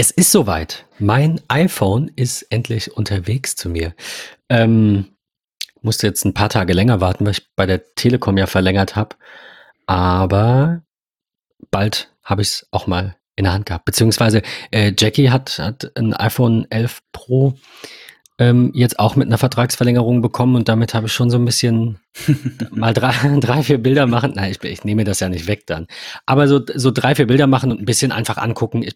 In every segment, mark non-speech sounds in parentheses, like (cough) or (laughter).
Es ist soweit. Mein iPhone ist endlich unterwegs zu mir. Ähm, musste jetzt ein paar Tage länger warten, weil ich bei der Telekom ja verlängert habe. Aber bald habe ich es auch mal in der Hand gehabt. Beziehungsweise äh, Jackie hat, hat ein iPhone 11 Pro ähm, jetzt auch mit einer Vertragsverlängerung bekommen und damit habe ich schon so ein bisschen (laughs) mal drei, (laughs) drei, vier Bilder machen. Nein, ich, ich nehme das ja nicht weg dann. Aber so, so drei, vier Bilder machen und ein bisschen einfach angucken. Ich,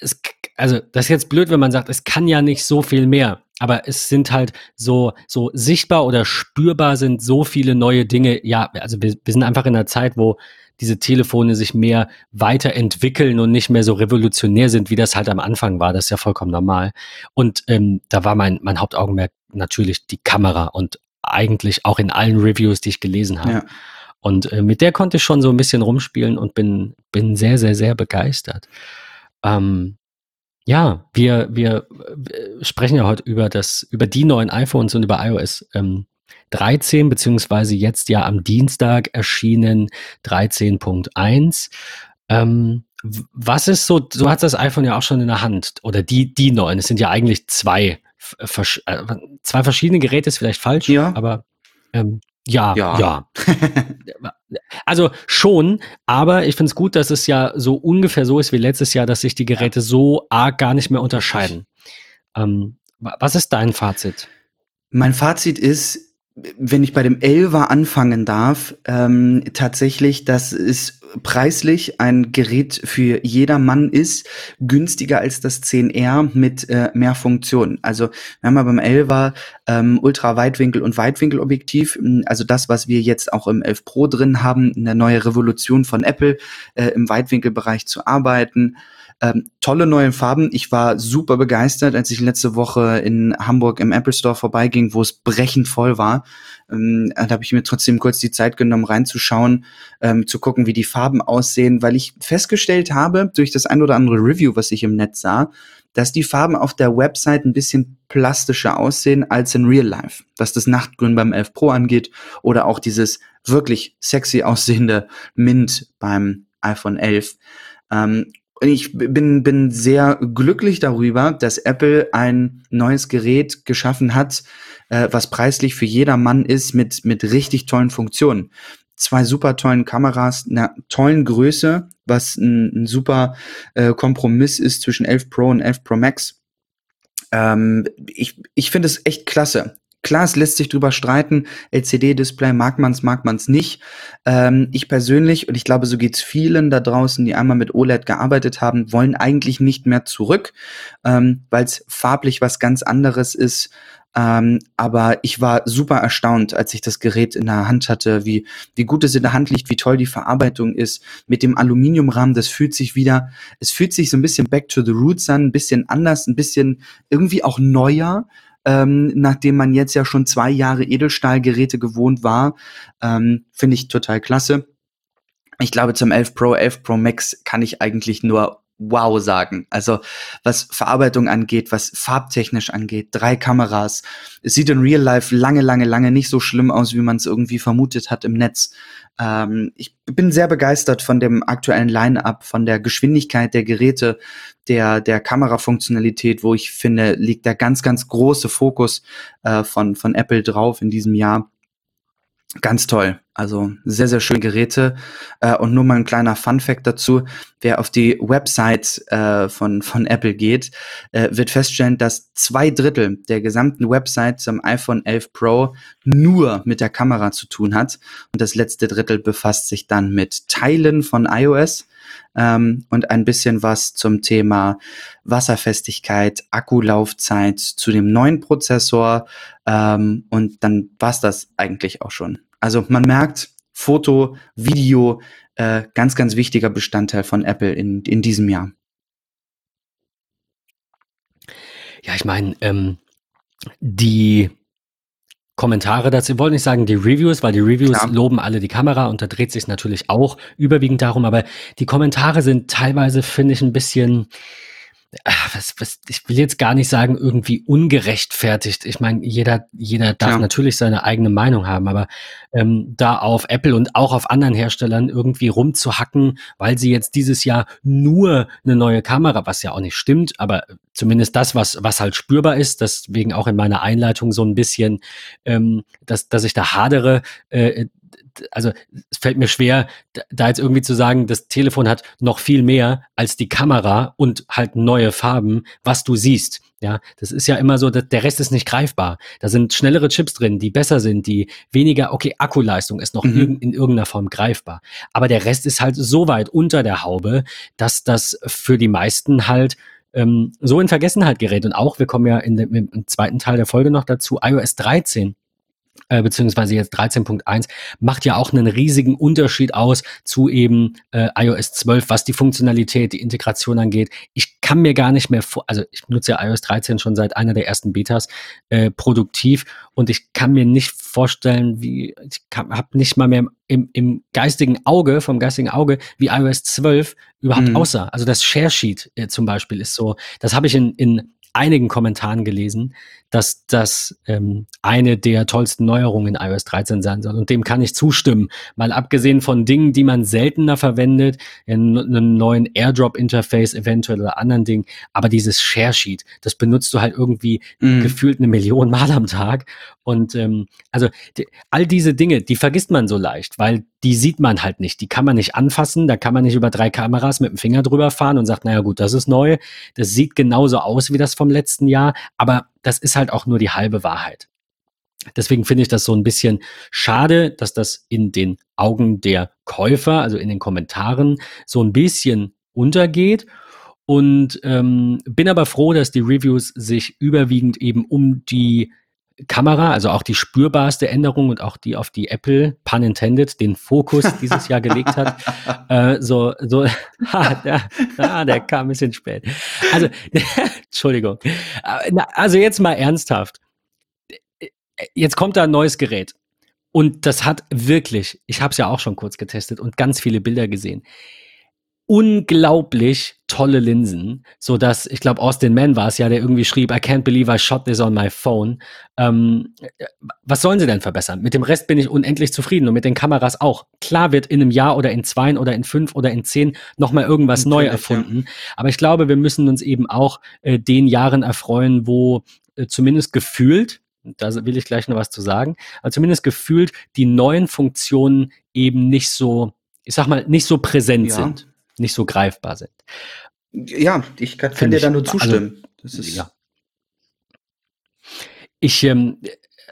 es, also das ist jetzt blöd, wenn man sagt, es kann ja nicht so viel mehr. Aber es sind halt so, so sichtbar oder spürbar sind so viele neue Dinge. Ja, also wir, wir sind einfach in einer Zeit, wo diese Telefone sich mehr weiterentwickeln und nicht mehr so revolutionär sind, wie das halt am Anfang war. Das ist ja vollkommen normal. Und ähm, da war mein, mein Hauptaugenmerk natürlich die Kamera und eigentlich auch in allen Reviews, die ich gelesen habe. Ja. Und äh, mit der konnte ich schon so ein bisschen rumspielen und bin, bin sehr, sehr, sehr begeistert. Ähm, ja, wir, wir, wir sprechen ja heute über das, über die neuen iPhones und über iOS ähm, 13, beziehungsweise jetzt ja am Dienstag erschienen 13.1. Ähm, was ist so, so hat das iPhone ja auch schon in der Hand, oder die, die neuen, es sind ja eigentlich zwei, äh, zwei verschiedene Geräte, ist vielleicht falsch, ja. aber ähm, ja, ja. ja. (laughs) also schon, aber ich finde es gut, dass es ja so ungefähr so ist wie letztes Jahr, dass sich die Geräte so arg gar nicht mehr unterscheiden. Ähm, was ist dein Fazit? Mein Fazit ist, wenn ich bei dem Elver anfangen darf, ähm, tatsächlich, dass es preislich ein Gerät für jeder Mann ist, günstiger als das 10R mit äh, mehr Funktionen. Also wir haben ja beim Elver ähm, Ultra-Weitwinkel- und Weitwinkelobjektiv, also das, was wir jetzt auch im 11 Pro drin haben, eine neue Revolution von Apple äh, im Weitwinkelbereich zu arbeiten. Ähm, tolle neue Farben. Ich war super begeistert, als ich letzte Woche in Hamburg im Apple Store vorbeiging, wo es brechend voll war. Ähm, da habe ich mir trotzdem kurz die Zeit genommen, reinzuschauen, ähm, zu gucken, wie die Farben aussehen, weil ich festgestellt habe, durch das ein oder andere Review, was ich im Netz sah, dass die Farben auf der Website ein bisschen plastischer aussehen als in Real Life. Was das Nachtgrün beim 11 Pro angeht oder auch dieses wirklich sexy aussehende Mint beim iPhone 11. Ähm, und ich bin, bin sehr glücklich darüber, dass Apple ein neues Gerät geschaffen hat, äh, was preislich für jedermann ist, mit, mit richtig tollen Funktionen. Zwei super tollen Kameras, einer tollen Größe, was ein, ein super äh, Kompromiss ist zwischen 11 Pro und 11 Pro Max. Ähm, ich ich finde es echt klasse. Klar, es lässt sich drüber streiten. LCD-Display mag man's, mag man's nicht. Ähm, ich persönlich, und ich glaube, so geht's vielen da draußen, die einmal mit OLED gearbeitet haben, wollen eigentlich nicht mehr zurück, ähm, weil es farblich was ganz anderes ist. Ähm, aber ich war super erstaunt, als ich das Gerät in der Hand hatte, wie, wie gut es in der Hand liegt, wie toll die Verarbeitung ist. Mit dem Aluminiumrahmen, das fühlt sich wieder, es fühlt sich so ein bisschen back to the roots an, ein bisschen anders, ein bisschen irgendwie auch neuer ähm, nachdem man jetzt ja schon zwei Jahre Edelstahlgeräte gewohnt war. Ähm, Finde ich total klasse. Ich glaube, zum 11 Pro, 11 Pro Max kann ich eigentlich nur wow sagen. Also was Verarbeitung angeht, was farbtechnisch angeht, drei Kameras. Es sieht in Real Life lange, lange, lange nicht so schlimm aus, wie man es irgendwie vermutet hat im Netz. Ähm, ich bin sehr begeistert von dem aktuellen Line-up, von der Geschwindigkeit der Geräte, der, der Kamerafunktionalität, wo ich finde, liegt der ganz, ganz große Fokus äh, von, von Apple drauf in diesem Jahr. Ganz toll. Also sehr, sehr schöne Geräte. Äh, und nur mal ein kleiner Fun-Fact dazu. Wer auf die Website äh, von, von Apple geht, äh, wird feststellen, dass zwei Drittel der gesamten Website zum iPhone 11 Pro nur mit der Kamera zu tun hat. Und das letzte Drittel befasst sich dann mit Teilen von iOS ähm, und ein bisschen was zum Thema Wasserfestigkeit, Akkulaufzeit, zu dem neuen Prozessor ähm, und dann war's das eigentlich auch schon. Also man merkt, Foto, Video, äh, ganz, ganz wichtiger Bestandteil von Apple in, in diesem Jahr. Ja, ich meine, ähm, die Kommentare dazu. Ich wollte nicht sagen die Reviews, weil die Reviews Klar. loben alle die Kamera und da dreht sich natürlich auch überwiegend darum, aber die Kommentare sind teilweise, finde ich, ein bisschen, was, was, ich will jetzt gar nicht sagen, irgendwie ungerechtfertigt. Ich meine, jeder, jeder darf Klar. natürlich seine eigene Meinung haben, aber ähm, da auf Apple und auch auf anderen Herstellern irgendwie rumzuhacken, weil sie jetzt dieses Jahr nur eine neue Kamera, was ja auch nicht stimmt, aber zumindest das, was, was halt spürbar ist, deswegen auch in meiner Einleitung so ein bisschen, ähm, dass, dass ich da hadere, äh, also es fällt mir schwer, da jetzt irgendwie zu sagen, das Telefon hat noch viel mehr als die Kamera und halt neue Farben, was du siehst. Ja, das ist ja immer so, der Rest ist nicht greifbar. Da sind schnellere Chips drin, die besser sind, die weniger, okay, Akkuleistung ist noch mhm. in irgendeiner Form greifbar. Aber der Rest ist halt so weit unter der Haube, dass das für die meisten halt ähm, so in Vergessenheit gerät. Und auch, wir kommen ja in dem, im zweiten Teil der Folge noch dazu, iOS 13 äh, beziehungsweise jetzt 13.1, macht ja auch einen riesigen Unterschied aus zu eben äh, iOS 12, was die Funktionalität, die Integration angeht. Ich kann mir gar nicht mehr vor, also ich nutze ja iOS 13 schon seit einer der ersten Betas äh, produktiv und ich kann mir nicht vorstellen, wie, ich habe nicht mal mehr im, im geistigen Auge, vom geistigen Auge, wie iOS 12 überhaupt mhm. aussah. Also das Share Sheet äh, zum Beispiel ist so, das habe ich in, in einigen Kommentaren gelesen, dass das ähm, eine der tollsten Neuerungen in iOS 13 sein soll. Und dem kann ich zustimmen. Mal abgesehen von Dingen, die man seltener verwendet, in einem neuen Airdrop-Interface eventuell oder anderen Dingen. Aber dieses Share Sheet, das benutzt du halt irgendwie mm. gefühlt eine Million Mal am Tag. Und ähm, also die, all diese Dinge, die vergisst man so leicht, weil die sieht man halt nicht. Die kann man nicht anfassen. Da kann man nicht über drei Kameras mit dem Finger drüber fahren und sagt, naja gut, das ist neu. Das sieht genauso aus wie das vom letzten Jahr. Aber das ist halt auch nur die halbe Wahrheit. Deswegen finde ich das so ein bisschen schade, dass das in den Augen der Käufer, also in den Kommentaren, so ein bisschen untergeht. Und ähm, bin aber froh, dass die Reviews sich überwiegend eben um die Kamera, also auch die spürbarste Änderung und auch die auf die Apple, pun intended, den Fokus (laughs) dieses Jahr gelegt hat. Äh, so, so, (laughs) ha, der, ah, der kam ein bisschen spät. Also, (laughs) Entschuldigung. Äh, also jetzt mal ernsthaft. Jetzt kommt da ein neues Gerät. Und das hat wirklich, ich habe es ja auch schon kurz getestet und ganz viele Bilder gesehen unglaublich tolle Linsen, so dass ich glaube Austin Mann war es ja, der irgendwie schrieb, I can't believe I shot this on my phone. Ähm, was sollen sie denn verbessern? Mit dem Rest bin ich unendlich zufrieden und mit den Kameras auch. Klar wird in einem Jahr oder in zwei oder in fünf oder in zehn noch mal irgendwas Natürlich, neu erfunden, ja. aber ich glaube, wir müssen uns eben auch äh, den Jahren erfreuen, wo äh, zumindest gefühlt da will ich gleich noch was zu sagen, aber zumindest gefühlt die neuen Funktionen eben nicht so, ich sag mal, nicht so präsent ja. sind nicht so greifbar sind. Ja, ich kann, kann dir da nur also, zustimmen. Also, ja. Ich, ähm,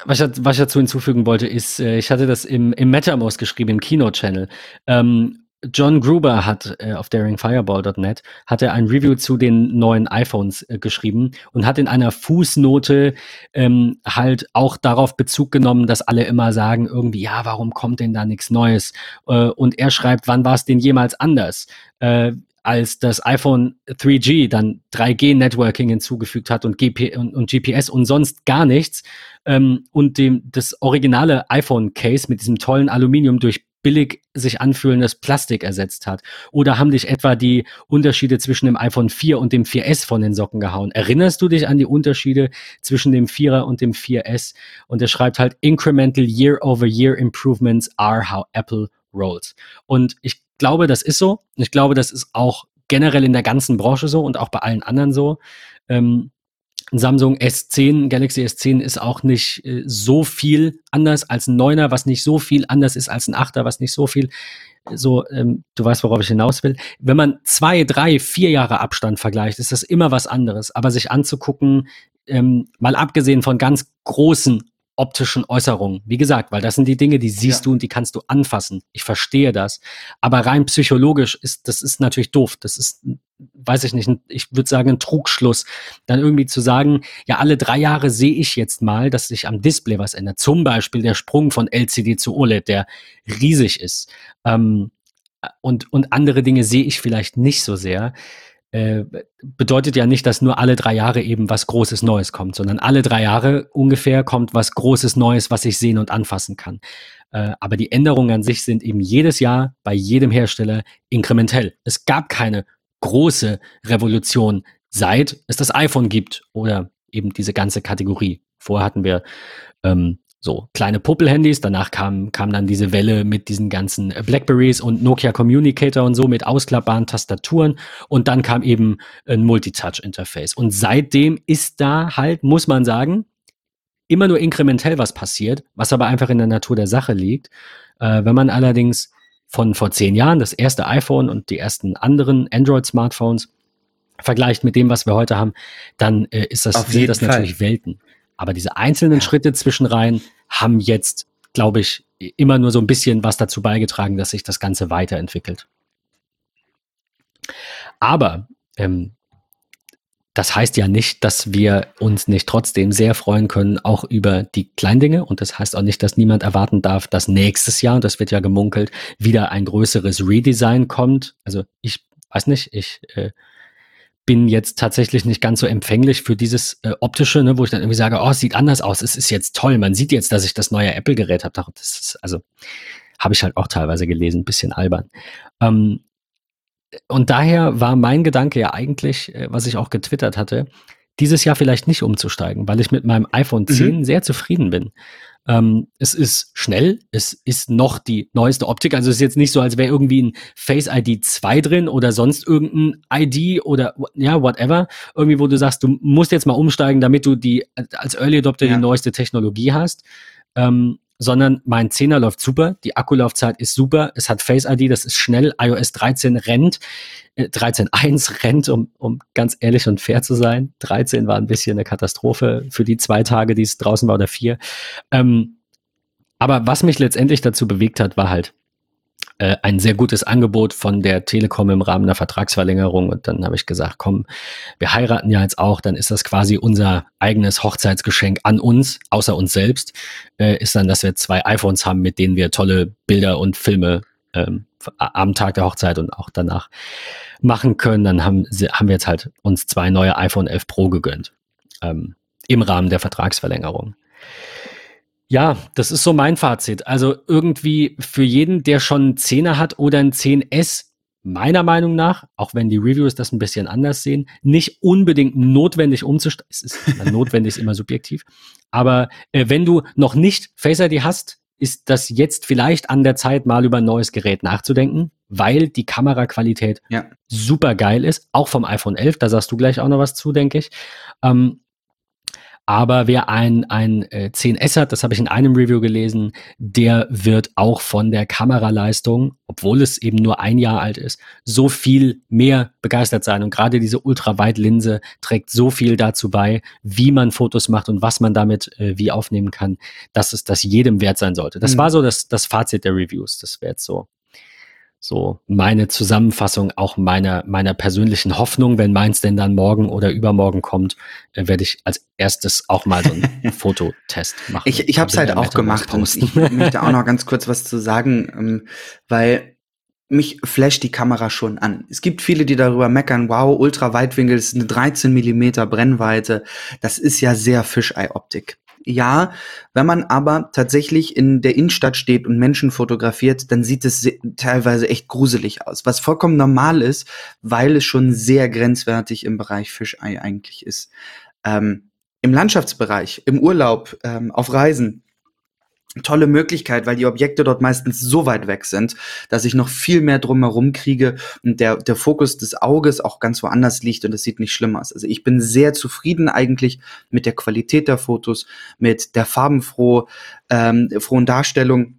was ich, was ich dazu hinzufügen wollte, ist, äh, ich hatte das im, im MetaMost geschrieben, im Keynote-Channel. Ähm, John Gruber hat äh, auf daringfireball.net hat er ein Review zu den neuen iPhones äh, geschrieben und hat in einer Fußnote ähm, halt auch darauf Bezug genommen, dass alle immer sagen irgendwie, ja, warum kommt denn da nichts Neues? Äh, und er schreibt, wann war es denn jemals anders? Äh, als das iPhone 3G dann 3G-Networking hinzugefügt hat und, GP und, und, GPS und sonst gar nichts ähm, und dem das originale iPhone-Case mit diesem tollen Aluminium durch billig sich anfühlendes Plastik ersetzt hat? Oder haben dich etwa die Unterschiede zwischen dem iPhone 4 und dem 4S von den Socken gehauen? Erinnerst du dich an die Unterschiede zwischen dem 4er und dem 4S? Und er schreibt halt, incremental year-over-year improvements are how Apple rolls. Und ich glaube, das ist so. Ich glaube, das ist auch generell in der ganzen Branche so und auch bei allen anderen so. Ähm, Samsung S10, Galaxy S10 ist auch nicht äh, so viel anders als ein 9er, was nicht so viel anders ist als ein 8er, was nicht so viel so, ähm, du weißt, worauf ich hinaus will. Wenn man zwei, drei, vier Jahre Abstand vergleicht, ist das immer was anderes. Aber sich anzugucken, ähm, mal abgesehen von ganz großen optischen Äußerungen. Wie gesagt, weil das sind die Dinge, die siehst ja. du und die kannst du anfassen. Ich verstehe das. Aber rein psychologisch ist, das ist natürlich doof. Das ist, weiß ich nicht, ich würde sagen, ein Trugschluss. Dann irgendwie zu sagen, ja, alle drei Jahre sehe ich jetzt mal, dass sich am Display was ändert. Zum Beispiel der Sprung von LCD zu OLED, der riesig ist. Ähm, und, und andere Dinge sehe ich vielleicht nicht so sehr. Äh, bedeutet ja nicht, dass nur alle drei Jahre eben was Großes Neues kommt, sondern alle drei Jahre ungefähr kommt was Großes Neues, was ich sehen und anfassen kann. Äh, aber die Änderungen an sich sind eben jedes Jahr bei jedem Hersteller inkrementell. Es gab keine große Revolution seit es das iPhone gibt oder eben diese ganze Kategorie. Vorher hatten wir ähm, so kleine Puppel-Handys, danach kam, kam dann diese Welle mit diesen ganzen Blackberries und Nokia Communicator und so mit ausklappbaren Tastaturen und dann kam eben ein Multitouch-Interface. Und seitdem ist da halt, muss man sagen, immer nur inkrementell was passiert, was aber einfach in der Natur der Sache liegt. Äh, wenn man allerdings von vor zehn Jahren das erste iPhone und die ersten anderen Android-Smartphones vergleicht mit dem, was wir heute haben, dann äh, ist das, sind das Fall. natürlich Welten. Aber diese einzelnen ja. Schritte zwischenrein haben jetzt, glaube ich, immer nur so ein bisschen was dazu beigetragen, dass sich das Ganze weiterentwickelt. Aber ähm, das heißt ja nicht, dass wir uns nicht trotzdem sehr freuen können, auch über die Kleindinge. Und das heißt auch nicht, dass niemand erwarten darf, dass nächstes Jahr, und das wird ja gemunkelt, wieder ein größeres Redesign kommt. Also ich weiß nicht, ich äh, bin jetzt tatsächlich nicht ganz so empfänglich für dieses äh, optische, ne, wo ich dann irgendwie sage, oh, es sieht anders aus, es ist jetzt toll, man sieht jetzt, dass ich das neue Apple-Gerät habe. Das ist, also habe ich halt auch teilweise gelesen, bisschen albern. Ähm, und daher war mein Gedanke ja eigentlich, äh, was ich auch getwittert hatte, dieses Jahr vielleicht nicht umzusteigen, weil ich mit meinem iPhone 10 mhm. sehr zufrieden bin. Ähm, es ist schnell, es ist noch die neueste Optik. Also es ist jetzt nicht so, als wäre irgendwie ein Face ID 2 drin oder sonst irgendein ID oder ja, whatever. Irgendwie, wo du sagst, du musst jetzt mal umsteigen, damit du die als Early Adopter ja. die neueste Technologie hast. Ähm, sondern mein 10er läuft super, die Akkulaufzeit ist super, es hat Face ID, das ist schnell, iOS 13 rennt, äh, 13.1 (laughs) rennt, um, um ganz ehrlich und fair zu sein. 13 war ein bisschen eine Katastrophe für die zwei Tage, die es draußen war oder vier. Ähm, aber was mich letztendlich dazu bewegt hat, war halt, äh, ein sehr gutes Angebot von der Telekom im Rahmen der Vertragsverlängerung. Und dann habe ich gesagt, komm, wir heiraten ja jetzt auch, dann ist das quasi unser eigenes Hochzeitsgeschenk an uns, außer uns selbst, äh, ist dann, dass wir zwei iPhones haben, mit denen wir tolle Bilder und Filme ähm, am Tag der Hochzeit und auch danach machen können. Dann haben, haben wir jetzt halt uns zwei neue iPhone 11 Pro gegönnt. Ähm, Im Rahmen der Vertragsverlängerung. Ja, das ist so mein Fazit. Also irgendwie für jeden, der schon einen 10er hat oder ein 10S, meiner Meinung nach, auch wenn die Reviews das ein bisschen anders sehen, nicht unbedingt notwendig umzusteigen. Es ist (laughs) notwendig, ist immer subjektiv. Aber äh, wenn du noch nicht Face ID hast, ist das jetzt vielleicht an der Zeit, mal über ein neues Gerät nachzudenken, weil die Kameraqualität ja. super geil ist, auch vom iPhone 11. Da sagst du gleich auch noch was zu, denke ich. Ähm, aber wer ein, ein äh, 10S hat, das habe ich in einem Review gelesen, der wird auch von der Kameraleistung, obwohl es eben nur ein Jahr alt ist, so viel mehr begeistert sein. Und gerade diese Ultraweitlinse trägt so viel dazu bei, wie man Fotos macht und was man damit äh, wie aufnehmen kann, dass es das jedem wert sein sollte. Das mhm. war so das, das Fazit der Reviews. Das wäre jetzt so so meine Zusammenfassung auch meiner, meiner persönlichen Hoffnung, wenn meins denn dann morgen oder übermorgen kommt, äh, werde ich als erstes auch mal so einen (laughs) Fototest machen. Ich, ich habe es halt auch gemacht und ich (laughs) möchte auch noch ganz kurz was zu sagen, ähm, weil mich flasht die Kamera schon an. Es gibt viele, die darüber meckern, wow, Ultraweitwinkel ist eine 13 Millimeter Brennweite. Das ist ja sehr Fisheye-Optik. Ja, wenn man aber tatsächlich in der Innenstadt steht und Menschen fotografiert, dann sieht es teilweise echt gruselig aus, was vollkommen normal ist, weil es schon sehr grenzwertig im Bereich Fischei eigentlich ist. Ähm, Im Landschaftsbereich, im Urlaub, ähm, auf Reisen tolle Möglichkeit, weil die Objekte dort meistens so weit weg sind, dass ich noch viel mehr drumherum kriege und der, der Fokus des Auges auch ganz woanders liegt und es sieht nicht schlimm aus. Also ich bin sehr zufrieden eigentlich mit der Qualität der Fotos, mit der farbenfroh, ähm, frohen Darstellung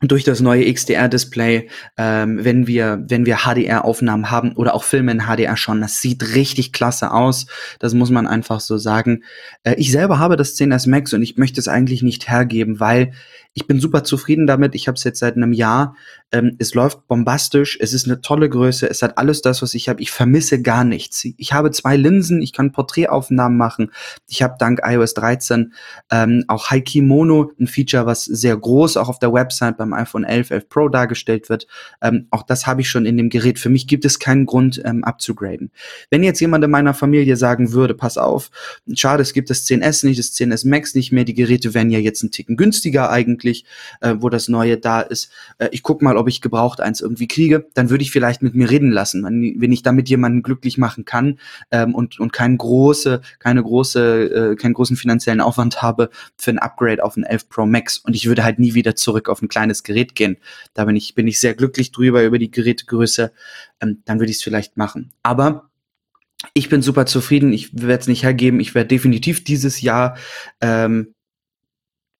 durch das neue XDR-Display, ähm, wenn wir wenn wir HDR-Aufnahmen haben oder auch Filme in HDR schon, das sieht richtig klasse aus. Das muss man einfach so sagen. Äh, ich selber habe das 10s Max und ich möchte es eigentlich nicht hergeben, weil ich bin super zufrieden damit. Ich habe es jetzt seit einem Jahr. Ähm, es läuft bombastisch. Es ist eine tolle Größe. Es hat alles das, was ich habe. Ich vermisse gar nichts. Ich habe zwei Linsen. Ich kann Porträtaufnahmen machen. Ich habe dank iOS 13 ähm, auch High Mono, ein Feature, was sehr groß auch auf der Website beim iPhone 11, 11 Pro dargestellt wird. Ähm, auch das habe ich schon in dem Gerät. Für mich gibt es keinen Grund ähm, abzugraden. Wenn jetzt jemand in meiner Familie sagen würde, pass auf, schade, es gibt das 10S nicht, das 10S Max nicht mehr. Die Geräte wären ja jetzt ein Ticken günstiger eigentlich eigentlich, äh, wo das Neue da ist. Äh, ich guck mal, ob ich gebraucht eins irgendwie kriege. Dann würde ich vielleicht mit mir reden lassen, wenn, ich damit jemanden glücklich machen kann ähm, und, und kein große, keine große, äh, keinen großen finanziellen Aufwand habe für ein Upgrade auf ein 11 Pro Max. Und ich würde halt nie wieder zurück auf ein kleines Gerät gehen. Da bin ich, bin ich sehr glücklich drüber, über die Gerätegröße. Ähm, dann würde ich es vielleicht machen. Aber ich bin super zufrieden. Ich werde es nicht hergeben. Ich werde definitiv dieses Jahr, ähm,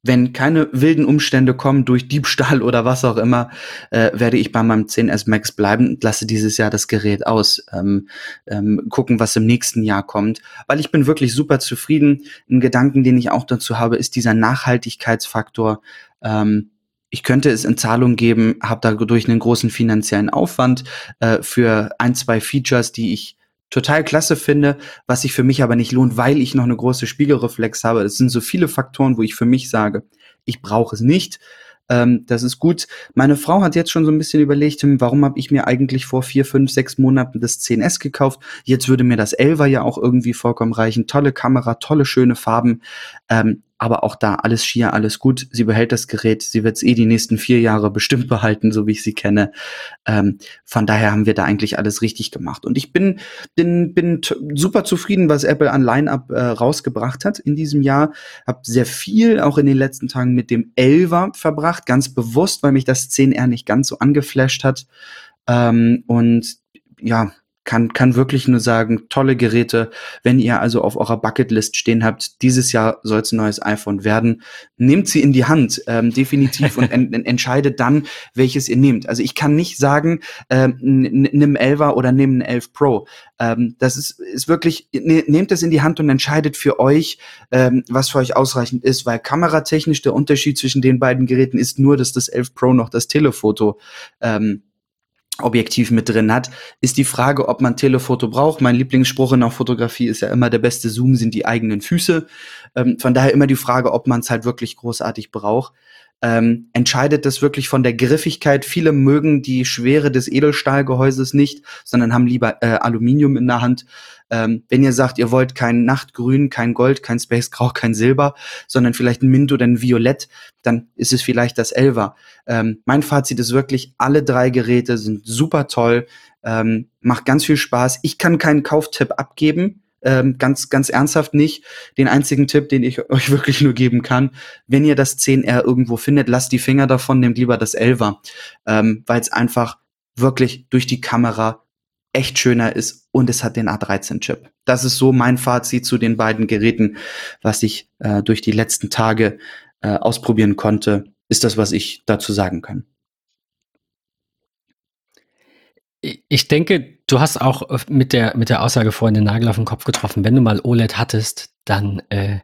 wenn keine wilden Umstände kommen durch Diebstahl (laughs) oder was auch immer, äh, werde ich bei meinem 10S Max bleiben und lasse dieses Jahr das Gerät aus. Ähm, ähm, gucken, was im nächsten Jahr kommt. Weil ich bin wirklich super zufrieden. Ein Gedanken, den ich auch dazu habe, ist dieser Nachhaltigkeitsfaktor. Ähm, ich könnte es in Zahlung geben, habe dadurch einen großen finanziellen Aufwand äh, für ein, zwei Features, die ich total klasse finde, was sich für mich aber nicht lohnt, weil ich noch eine große Spiegelreflex habe. Es sind so viele Faktoren, wo ich für mich sage, ich brauche es nicht. Ähm, das ist gut. Meine Frau hat jetzt schon so ein bisschen überlegt, hm, warum habe ich mir eigentlich vor vier, fünf, sechs Monaten das 10S gekauft? Jetzt würde mir das 11er ja auch irgendwie vollkommen reichen. Tolle Kamera, tolle, schöne Farben. Ähm, aber auch da alles schier, alles gut. Sie behält das Gerät. Sie wird es eh die nächsten vier Jahre bestimmt behalten, so wie ich sie kenne. Ähm, von daher haben wir da eigentlich alles richtig gemacht. Und ich bin, bin, bin super zufrieden, was Apple an Line-Up äh, rausgebracht hat in diesem Jahr. Hab sehr viel auch in den letzten Tagen mit dem 11er verbracht, ganz bewusst, weil mich das 10R nicht ganz so angeflasht hat. Ähm, und ja, kann, kann wirklich nur sagen, tolle Geräte. Wenn ihr also auf eurer Bucketlist stehen habt, dieses Jahr soll es ein neues iPhone werden, nehmt sie in die Hand, ähm, definitiv, und en entscheidet dann, welches ihr nehmt. Also ich kann nicht sagen, ähm, nimm 11er oder nimm ein 11 Pro. Ähm, das ist, ist wirklich, ne, nehmt es in die Hand und entscheidet für euch, ähm, was für euch ausreichend ist, weil kameratechnisch der Unterschied zwischen den beiden Geräten ist nur, dass das 11 Pro noch das Telefoto ähm, Objektiv mit drin hat, ist die Frage, ob man Telefoto braucht. Mein Lieblingsspruch in der Fotografie ist ja immer, der beste Zoom sind die eigenen Füße. Ähm, von daher immer die Frage, ob man es halt wirklich großartig braucht. Ähm, entscheidet das wirklich von der Griffigkeit. Viele mögen die Schwere des Edelstahlgehäuses nicht, sondern haben lieber äh, Aluminium in der Hand. Ähm, wenn ihr sagt, ihr wollt kein Nachtgrün, kein Gold, kein Space Grau, (laughs) kein Silber, sondern vielleicht ein Mint oder ein Violett, dann ist es vielleicht das Elva. Ähm, mein Fazit ist wirklich, alle drei Geräte sind super toll, ähm, macht ganz viel Spaß. Ich kann keinen Kauftipp abgeben. Ähm, ganz, ganz ernsthaft nicht. Den einzigen Tipp, den ich (laughs) euch wirklich nur geben kann, wenn ihr das 10R irgendwo findet, lasst die Finger davon, nehmt lieber das 11er, ähm, weil es einfach wirklich durch die Kamera echt schöner ist und es hat den A13-Chip. Das ist so mein Fazit zu den beiden Geräten, was ich äh, durch die letzten Tage äh, ausprobieren konnte, ist das, was ich dazu sagen kann. Ich denke, du hast auch mit der, mit der Aussage vorhin den Nagel auf den Kopf getroffen. Wenn du mal OLED hattest, dann äh,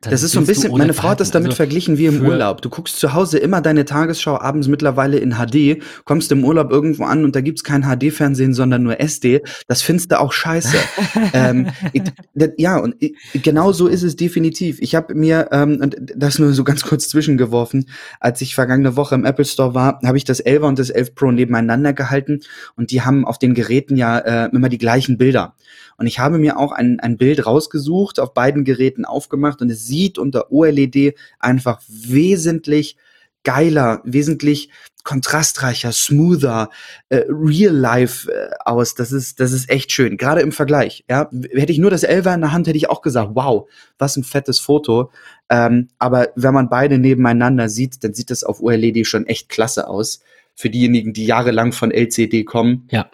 das ist so ein bisschen, meine Frau hat das damit also verglichen wie im Urlaub. Du guckst zu Hause immer deine Tagesschau abends mittlerweile in HD, kommst im Urlaub irgendwo an und da gibt's kein HD-Fernsehen, sondern nur SD. Das findest du auch scheiße. (laughs) ähm, ich, das, ja, und ich, genau so ist es definitiv. Ich habe mir, ähm, und das nur so ganz kurz zwischengeworfen, als ich vergangene Woche im Apple Store war, habe ich das 11 und das 11 Pro nebeneinander gehalten und die haben auf den Geräten ja äh, immer die gleichen Bilder. Und ich habe mir auch ein, ein Bild rausgesucht, auf beiden Geräten aufgemacht und es sieht unter OLED einfach wesentlich geiler, wesentlich kontrastreicher, smoother, äh, real life äh, aus. Das ist, das ist echt schön. Gerade im Vergleich. Ja, hätte ich nur das Elfer in der Hand, hätte ich auch gesagt, wow, was ein fettes Foto. Ähm, aber wenn man beide nebeneinander sieht, dann sieht das auf OLED schon echt klasse aus. Für diejenigen, die jahrelang von LCD kommen. Ja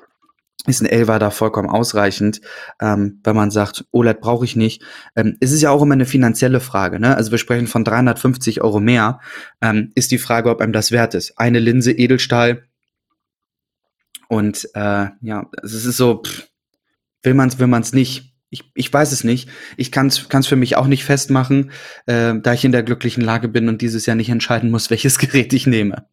ist ein 11er da vollkommen ausreichend, ähm, wenn man sagt, OLED brauche ich nicht. Ähm, es ist ja auch immer eine finanzielle Frage. Ne? Also wir sprechen von 350 Euro mehr. Ähm, ist die Frage, ob einem das wert ist. Eine Linse Edelstahl und äh, ja, es ist so, pff, will man es, will man es nicht. Ich, ich weiß es nicht. Ich kann es für mich auch nicht festmachen, äh, da ich in der glücklichen Lage bin und dieses Jahr nicht entscheiden muss, (laughs) welches Gerät ich nehme.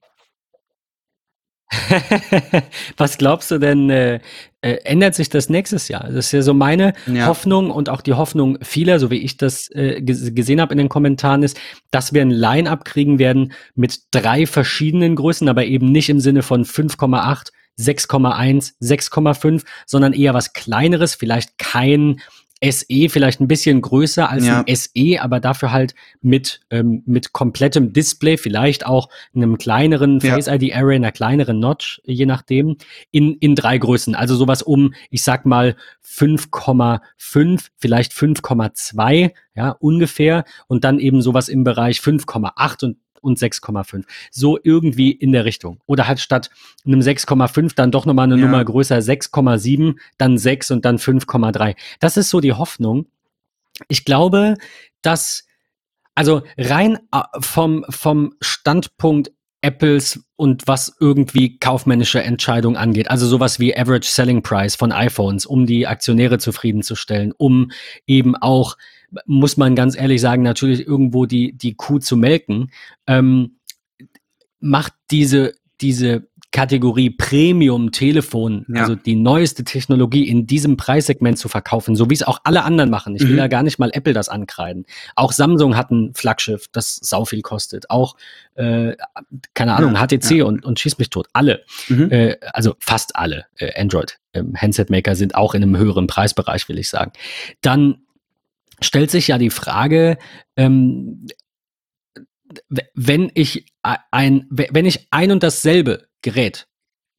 (laughs) Was glaubst du denn, äh, äh, ändert sich das nächstes Jahr? Das ist ja so meine ja. Hoffnung und auch die Hoffnung vieler, so wie ich das äh, gesehen habe in den Kommentaren, ist, dass wir ein Line-up kriegen werden mit drei verschiedenen Größen, aber eben nicht im Sinne von 5,8, 6,1, 6,5, sondern eher was kleineres, vielleicht kein SE vielleicht ein bisschen größer als Ja. ein SE, aber dafür halt mit, ähm, mit komplettem Display, vielleicht auch einem kleineren Ja. Face ID Array, einer kleineren Notch, je nachdem, in, in drei Größen. Also sowas um, ich sag mal, 5,5, vielleicht 5,2, ja, ungefähr. Und dann eben sowas im Bereich 5,8 und und 6,5. So irgendwie in der Richtung. Oder halt statt einem 6,5 dann doch nochmal eine Ja. Nummer größer, 6,7, dann 6 und dann 5,3. Das ist so die Hoffnung. Ich glaube, dass, also rein äh, vom, vom Standpunkt Apples und was irgendwie kaufmännische Entscheidungen angeht, also sowas wie Average Selling Price von iPhones, um die Aktionäre zufriedenzustellen, um eben auch, muss man ganz ehrlich sagen, natürlich irgendwo die, die Kuh zu melken, ähm, macht diese, diese Kategorie Premium-Telefon, Ja. also die neueste Technologie in diesem Preissegment zu verkaufen, so wie es auch alle anderen machen. Ich will Mhm. ja gar nicht mal Apple das ankreiden. Auch Samsung hat ein Flaggschiff, das sau viel kostet. Auch, äh, keine Ahnung, Ja, HTC ja. Und, und schieß mich tot. Alle. Mhm. Äh, also fast alle äh, Android-Handset-Maker sind auch in einem höheren Preisbereich, will ich sagen. Dann stellt sich ja die Frage, ähm, wenn ich ein, wenn ich ein und dasselbe Gerät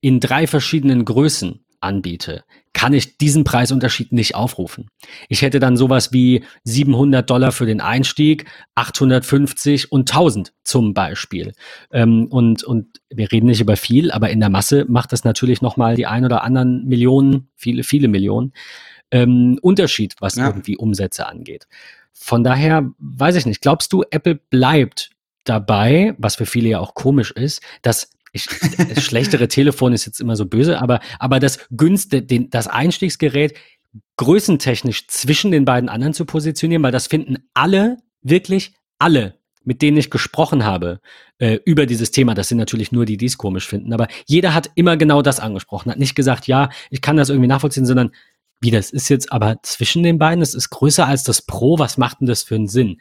in drei verschiedenen Größen anbiete, kann ich diesen Preisunterschied nicht aufrufen. Ich hätte dann sowas wie 700 Dollar für den Einstieg, 850 und 1000 zum Beispiel. Ähm, und, und wir reden nicht über viel, aber in der Masse macht das natürlich nochmal die ein oder anderen Millionen, viele, viele Millionen ähm, Unterschied, was Ja. irgendwie Umsätze angeht. Von daher weiß ich nicht. Glaubst du, Apple bleibt dabei, was für viele ja auch komisch ist, dass ich, das (laughs) schlechtere Telefon ist jetzt immer so böse, aber, aber das günstige, den, das Einstiegsgerät größentechnisch zwischen den beiden anderen zu positionieren, weil das finden alle, wirklich alle, mit denen ich gesprochen habe, äh, über dieses Thema. Das sind natürlich nur die, die es komisch finden, aber jeder hat immer genau das angesprochen, hat nicht gesagt, ja, ich kann das irgendwie nachvollziehen, sondern wie, das ist jetzt aber zwischen den beiden, es ist größer als das Pro, was macht denn das für einen Sinn?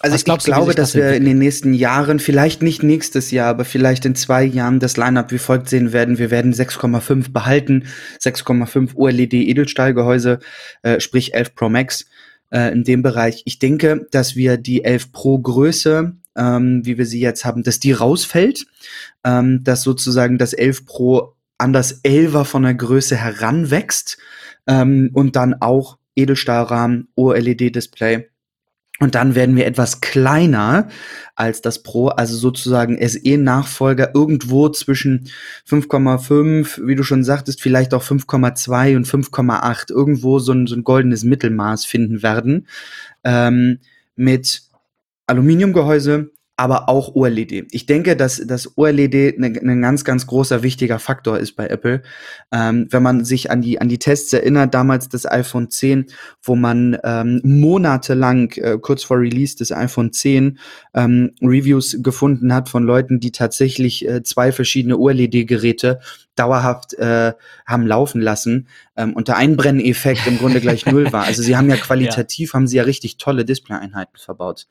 Also ich glaubst wie glaube, sich das dass wir in den nächsten Jahren, vielleicht nicht nächstes Jahr, aber vielleicht in zwei Jahren das Lineup wie folgt sehen werden. Wir werden 6,5 behalten, 6,5 OLED Edelstahlgehäuse, äh, sprich 11 Pro Max äh, in dem Bereich. Ich denke, dass wir die 11 Pro Größe, ähm, wie wir sie jetzt haben, dass die rausfällt, ähm, dass sozusagen das 11 Pro an das 11er von der Größe heranwächst ähm, und dann auch Edelstahlrahmen, OLED-Display. Und dann werden wir etwas kleiner als das Pro, also sozusagen SE-Nachfolger irgendwo zwischen 5,5, wie du schon sagtest, vielleicht auch 5,2 und 5,8, irgendwo so ein, so ein goldenes Mittelmaß finden werden. Ähm, mit Aluminiumgehäuse, aber auch OLED. Ich denke, dass das OLED ein ne ganz, ganz großer, wichtiger Faktor ist bei Apple. Ähm, wenn man sich an die, an die Tests erinnert, damals das iPhone 10, wo man ähm, monatelang, äh, kurz vor Release des iPhone 10, ähm, Reviews gefunden hat von Leuten, die tatsächlich äh, zwei verschiedene OLED-Geräte dauerhaft äh, haben laufen lassen ähm, und der Einbrenneffekt im Grunde gleich null war. Also sie haben ja (laughs) qualitativ, haben sie ja richtig tolle Display-Einheiten verbaut.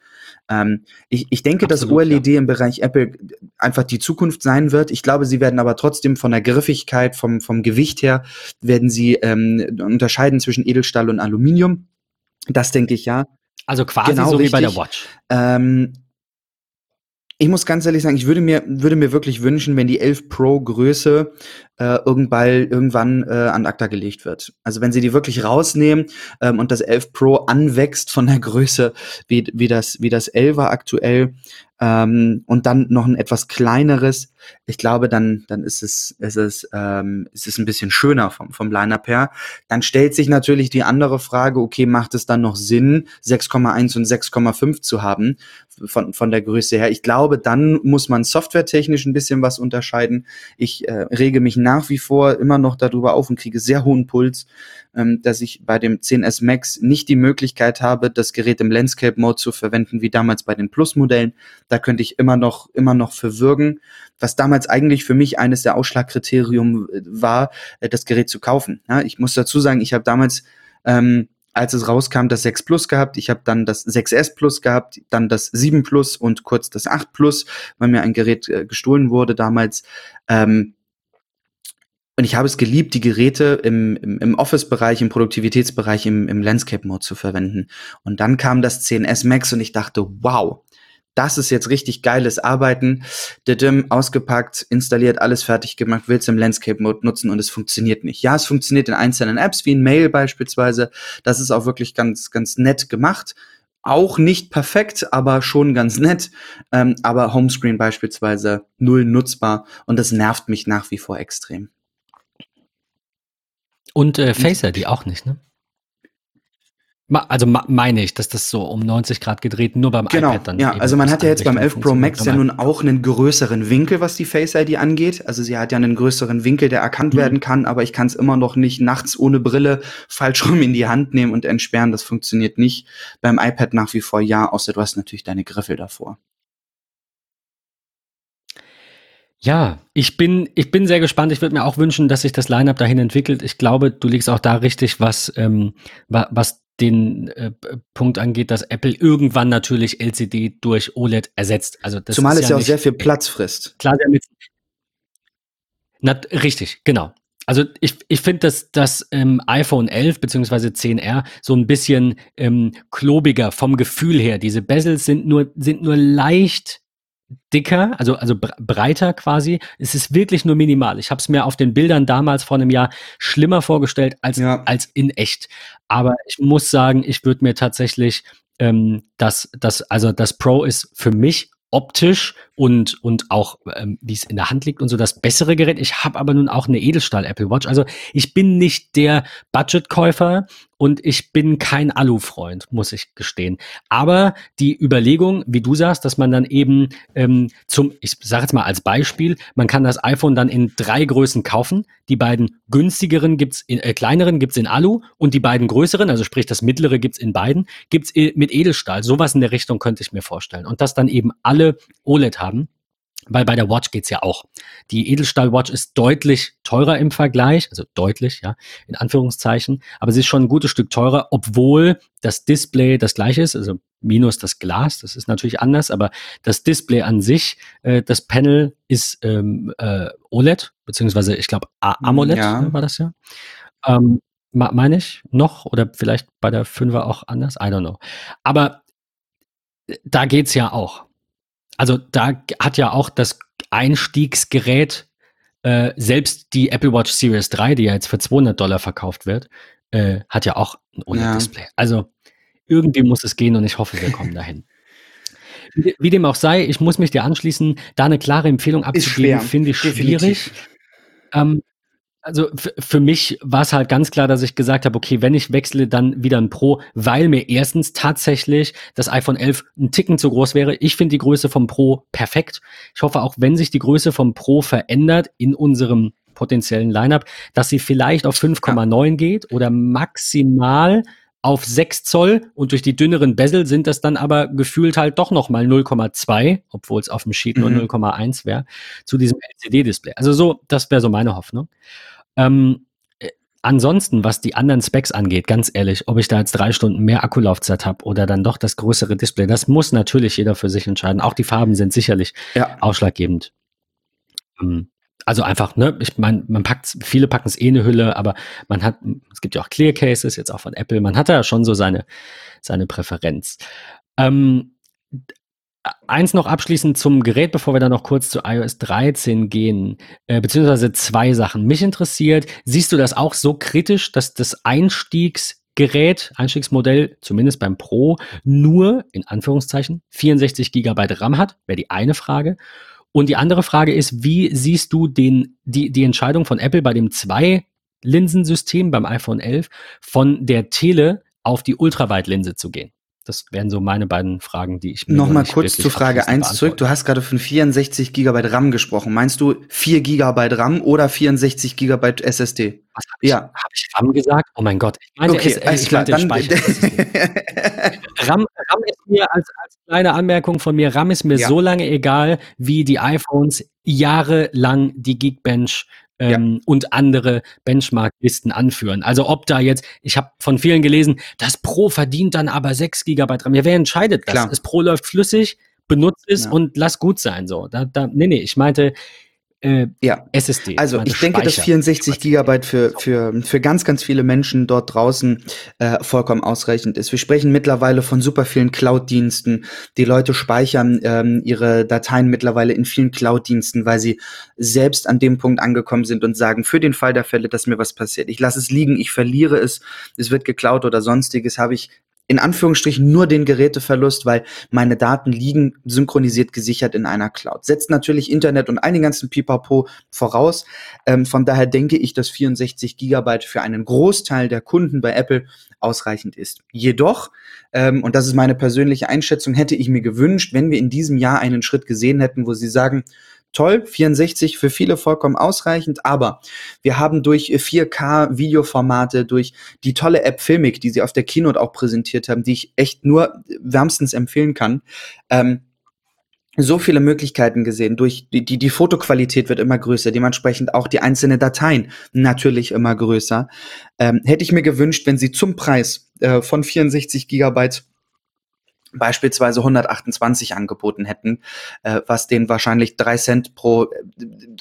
Ähm, ich, ich denke, dass Absolut, OLED im Bereich Apple einfach die Zukunft sein wird. Ich glaube, sie werden aber trotzdem von der Griffigkeit, vom, vom Gewicht her, werden sie ähm, unterscheiden zwischen Edelstahl und Aluminium. Das denke ich ja. Also quasi Genau, so wie bei der richtig. Watch. Ähm, ich muss ganz ehrlich sagen, ich würde mir, würde mir wirklich wünschen, wenn die 11 Pro Größe äh, irgendwann, irgendwann äh, an ACTA gelegt wird. Also wenn sie die wirklich rausnehmen ähm, und das 11 Pro anwächst von der Größe wie, wie, das, wie das 11er aktuell ähm, und dann noch ein etwas kleineres, ich glaube, dann, dann ist es, ist es, ähm, ist es ein bisschen schöner vom, vom Line-Up her. Dann stellt sich natürlich die andere Frage, okay, macht es dann noch Sinn, 6,1 und 6,5 zu haben von, von der Größe her? Ich glaube, dann muss man softwaretechnisch ein bisschen was unterscheiden. Ich äh, rege mich nach wie vor immer noch darüber auf und kriege sehr hohen Puls, ähm, dass ich bei dem 10S Max nicht die Möglichkeit habe, das Gerät im Landscape Mode zu verwenden, wie damals bei den Plus-Modellen. Da könnte ich immer noch, immer noch verwürgen, was damals eigentlich für mich eines der Ausschlagkriterien äh, war, äh, das Gerät zu kaufen. Ja, ich muss dazu sagen, ich habe damals ähm, als es rauskam, das 6 Plus gehabt. Ich habe dann das 6S Plus gehabt, dann das 7 Plus und kurz das 8 Plus, weil mir ein Gerät äh, gestohlen wurde damals. Ähm, Und ich habe es geliebt, die Geräte im, im, im Office-Bereich, im Produktivitätsbereich, im, im Landscape-Mode zu verwenden. Und dann kam das 10S Max und ich dachte, wow, das ist jetzt richtig geiles Arbeiten. Der DIM ausgepackt, installiert, alles fertig gemacht, willst im Landscape-Mode nutzen und es funktioniert nicht. Ja, es funktioniert in einzelnen Apps, wie in Mail beispielsweise. Das ist auch wirklich ganz, ganz nett gemacht. Auch nicht perfekt, aber schon ganz nett. Ähm, aber Homescreen beispielsweise null nutzbar und das nervt mich nach wie vor extrem. Und äh, Face ID auch nicht, ne? Also meine ich, dass das so um 90 Grad gedreht nur beim genau, iPad dann. Ja, also man hat ja jetzt beim 11 Pro Max ja nun auch einen größeren Winkel, was die Face ID angeht. Also sie hat ja einen größeren Winkel, der erkannt mhm. werden kann, aber ich kann es immer noch nicht nachts ohne Brille falsch rum in die Hand nehmen und entsperren. Das funktioniert nicht. Beim iPad nach wie vor ja, außer du hast natürlich deine Griffel davor. Ja, ich bin, ich bin sehr gespannt. Ich würde mir auch wünschen, dass sich das Lineup dahin entwickelt. Ich glaube, du liegst auch da richtig, was, ähm, was den äh, Punkt angeht, dass Apple irgendwann natürlich LCD durch OLED ersetzt. Also das Zumal es ja, auch sehr viel Platz frisst. Klar, damit. Na, richtig, genau. Also ich, ich finde, dass das ähm, iPhone 11 bzw. 10R so ein bisschen ähm, klobiger vom Gefühl her. Diese Bezels sind nur, sind nur leicht dicker, also, also breiter quasi. Es ist wirklich nur minimal. Ich habe es mir auf den Bildern damals vor einem Jahr schlimmer vorgestellt als, ja. als in echt. Aber ich muss sagen, ich würde mir tatsächlich ähm, das, das, also das Pro ist für mich optisch und, und auch, ähm, wie es in der Hand liegt und so das bessere Gerät. Ich habe aber nun auch eine Edelstahl Apple Watch. Also ich bin nicht der Budgetkäufer und ich bin kein Alu-Freund, muss ich gestehen. Aber die Überlegung, wie du sagst, dass man dann eben ähm, zum, ich sage jetzt mal als Beispiel, man kann das iPhone dann in drei Größen kaufen. Die beiden günstigeren gibt's in, äh, kleineren gibt's in Alu und die beiden größeren, also sprich das mittlere gibt's in beiden, gibt's mit Edelstahl. Sowas in der Richtung könnte ich mir vorstellen. Und dass dann eben alle OLED haben weil bei der Watch geht's ja auch. Die Edelstahl-Watch ist deutlich teurer im Vergleich, also deutlich, ja, in Anführungszeichen, aber sie ist schon ein gutes Stück teurer, obwohl das Display das gleiche ist, also minus das Glas, das ist natürlich anders, aber das Display an sich, äh, das Panel ist ähm, äh, OLED, beziehungsweise ich glaube AMOLED ja. war das ja. Ähm, meine ich noch oder vielleicht bei der 5er auch anders, I don't know. Aber äh, da geht's ja auch also da hat ja auch das Einstiegsgerät, äh, selbst die Apple Watch Series 3, die ja jetzt für 200 Dollar verkauft wird, äh, hat ja auch ein OLED-Display. Ja. Also irgendwie muss es gehen und ich hoffe, wir kommen dahin. (laughs) Wie, wie, dem auch sei, ich muss mich dir anschließen, da eine klare Empfehlung abzugeben, finde ich schwierig. Ähm, also für mich war es halt ganz klar, dass ich gesagt habe, okay, wenn ich wechsle, dann wieder ein Pro, weil mir erstens tatsächlich das iPhone 11 ein Ticken zu groß wäre. Ich finde die Größe vom Pro perfekt. Ich hoffe auch, wenn sich die Größe vom Pro verändert in unserem potenziellen Lineup, dass sie vielleicht auf 5,9 ja. geht oder maximal auf 6 Zoll und durch die dünneren Bezel sind das dann aber gefühlt halt doch noch mal 0,2, obwohl es auf dem Sheet mhm. nur 0,1 wäre, zu diesem LCD-Display. Also so, das wäre so meine Hoffnung. Ähm, äh, ansonsten, was die anderen Specs angeht, ganz ehrlich, ob ich da jetzt drei Stunden mehr Akkulaufzeit habe oder dann doch das größere Display, das muss natürlich jeder für sich entscheiden. Auch die Farben sind sicherlich ja. ausschlaggebend. Ähm, also einfach, ne, ich meine, man packt, viele packen es eh eine Hülle, aber man hat, es gibt ja auch Clear Cases, jetzt auch von Apple, man hat ja schon so seine, seine Präferenz. Ähm, Eins noch abschließend zum Gerät, bevor wir dann noch kurz zu iOS 13 gehen, äh, beziehungsweise zwei Sachen. Mich interessiert, siehst du das auch so kritisch, dass das Einstiegsgerät, Einstiegsmodell, zumindest beim Pro, nur, in Anführungszeichen, 64 Gigabyte RAM hat? Wäre die eine Frage. Und die andere Frage ist, wie siehst du den, die, die Entscheidung von Apple bei dem Zwei-Linsensystem beim iPhone 11 von der Tele auf die Ultraweitlinse zu gehen? Das wären so meine beiden Fragen, die ich mir Nochmal kurz zu Frage 1 zurück. Du hast gerade von 64 GB RAM gesprochen. Meinst du 4 GB RAM oder 64 GB SSD? Was hab ja. Habe ich RAM gesagt? Oh mein Gott. Ich meine, okay, es, alles klar. Dann (laughs) RAM, RAM ist mir als, als kleine Anmerkung von mir, RAM ist mir ja. so lange egal, wie die iPhones jahrelang die Geekbench ähm, ja. und andere Benchmark-Listen anführen. Also ob da jetzt, ich habe von vielen gelesen, das Pro verdient dann aber 6 GB RAM. Ja, wer entscheidet das? Klar. Das Pro läuft flüssig, benutzt es ja. und lass gut sein. So, da, da, nee, nee, ich meinte, äh, ja. SSD. Also ich denke, dass 64 Gigabyte für, für, für ganz, ganz viele Menschen dort draußen äh, vollkommen ausreichend ist. Wir sprechen mittlerweile von super vielen Cloud-Diensten. Die Leute speichern ähm, ihre Dateien mittlerweile in vielen Cloud-Diensten, weil sie selbst an dem Punkt angekommen sind und sagen, für den Fall der Fälle, dass mir was passiert, ich lasse es liegen, ich verliere es, es wird geklaut oder sonstiges, habe ich in Anführungsstrichen nur den Geräteverlust, weil meine Daten liegen synchronisiert gesichert in einer Cloud. Setzt natürlich Internet und einen ganzen Pipapo voraus. Ähm, von daher denke ich, dass 64 Gigabyte für einen Großteil der Kunden bei Apple ausreichend ist. Jedoch, ähm, und das ist meine persönliche Einschätzung, hätte ich mir gewünscht, wenn wir in diesem Jahr einen Schritt gesehen hätten, wo sie sagen, toll, 64 für viele vollkommen ausreichend, aber wir haben durch 4K Videoformate, durch die tolle App Filmic, die sie auf der Keynote auch präsentiert haben, die ich echt nur wärmstens empfehlen kann, ähm, so viele Möglichkeiten gesehen. Durch die, die, die Fotoqualität wird immer größer, dementsprechend auch die einzelnen Dateien natürlich immer größer. Ähm, hätte ich mir gewünscht, wenn sie zum Preis äh, von 64 Gigabyte beispielsweise 128 angeboten hätten, äh, was den wahrscheinlich drei Cent pro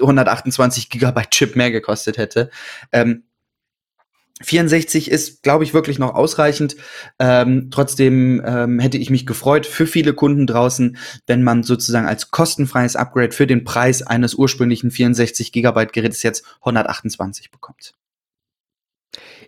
128 äh, Gigabyte Chip mehr gekostet hätte. Ähm, 64 ist, glaube ich, wirklich noch ausreichend. Ähm, trotzdem ähm, hätte ich mich gefreut für viele Kunden draußen, wenn man sozusagen als kostenfreies Upgrade für den Preis eines ursprünglichen 64 Gigabyte Gerätes jetzt 128 bekommt.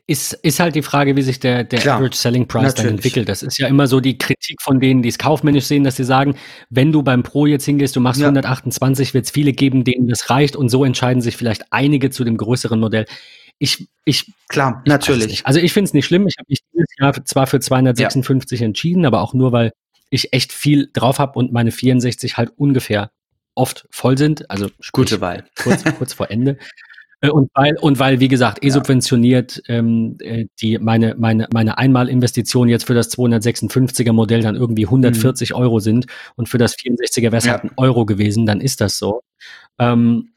Ist, ist halt die Frage, wie sich der, der Klar, Average Selling Price natürlich. dann entwickelt. Das ist ja immer so die Kritik von denen, die es kaufmännisch sehen, dass sie sagen, wenn du beim Pro jetzt hingehst, du machst ja. 128, wird es viele geben, denen das reicht und so entscheiden sich vielleicht einige zu dem größeren Modell. Ich, ich, klar, ich natürlich. Also ich finde es nicht schlimm. Ich habe mich dieses Jahr zwar für 256 ja. entschieden, aber auch nur, weil ich echt viel drauf habe und meine 64 halt ungefähr oft voll sind. Also gute Wahl. Kurz, kurz vor Ende. (laughs) Äh, und weil, und weil, wie gesagt, eh subventioniert ähm, äh, die meine, meine, meine Einmalinvestition jetzt für das 256er Modell dann irgendwie 140 mhm. Euro sind und für das 64er wäre es halt ein Euro gewesen, dann ist das so. Ähm,